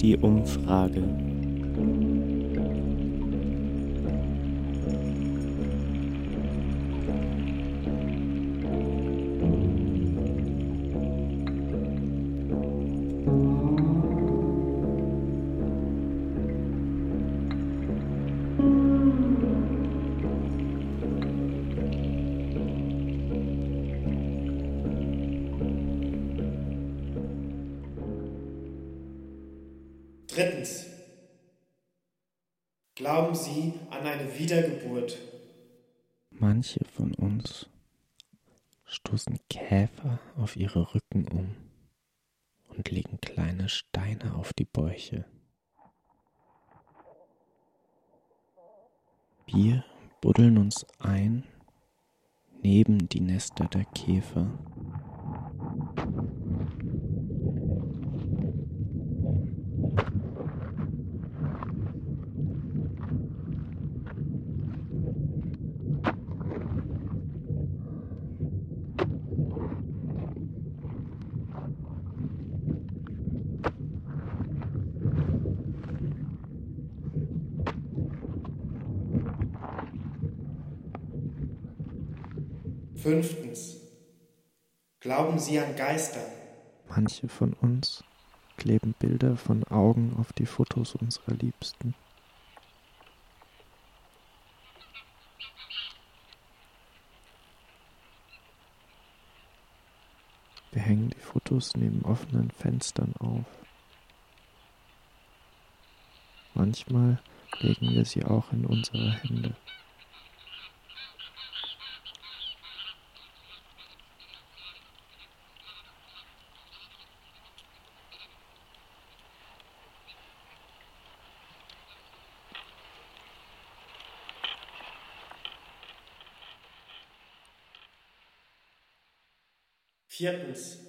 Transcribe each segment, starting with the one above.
die Umfrage. Drittens. Glauben Sie an eine Wiedergeburt? Manche von uns stoßen Käfer auf ihre Rücken um und legen kleine Steine auf die Bäuche. Wir buddeln uns ein neben die Nester der Käfer. Fünftens. Glauben Sie an Geister? Manche von uns kleben Bilder von Augen auf die Fotos unserer Liebsten. Wir hängen die Fotos neben offenen Fenstern auf. Manchmal legen wir sie auch in unsere Hände. Viertens.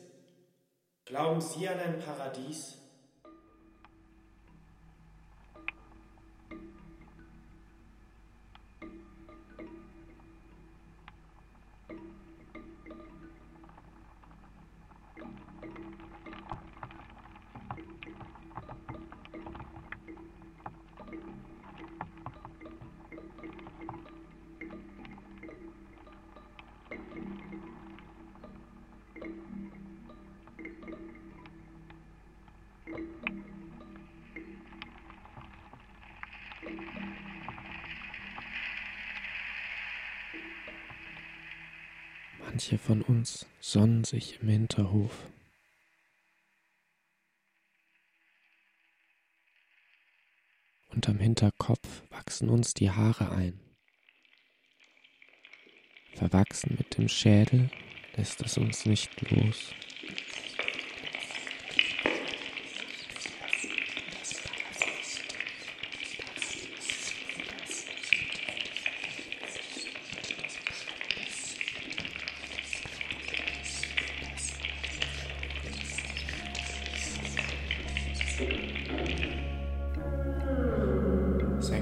Glauben Sie an ein Paradies? Manche von uns sonnen sich im Hinterhof. Unterm Hinterkopf wachsen uns die Haare ein. Verwachsen mit dem Schädel lässt es uns nicht los.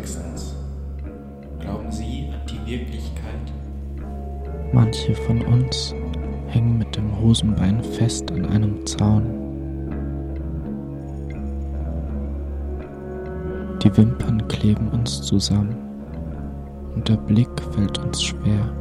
Sechstens. Glauben Sie an die Wirklichkeit? Manche von uns hängen mit dem Hosenbein fest an einem Zaun. Die Wimpern kleben uns zusammen und der Blick fällt uns schwer.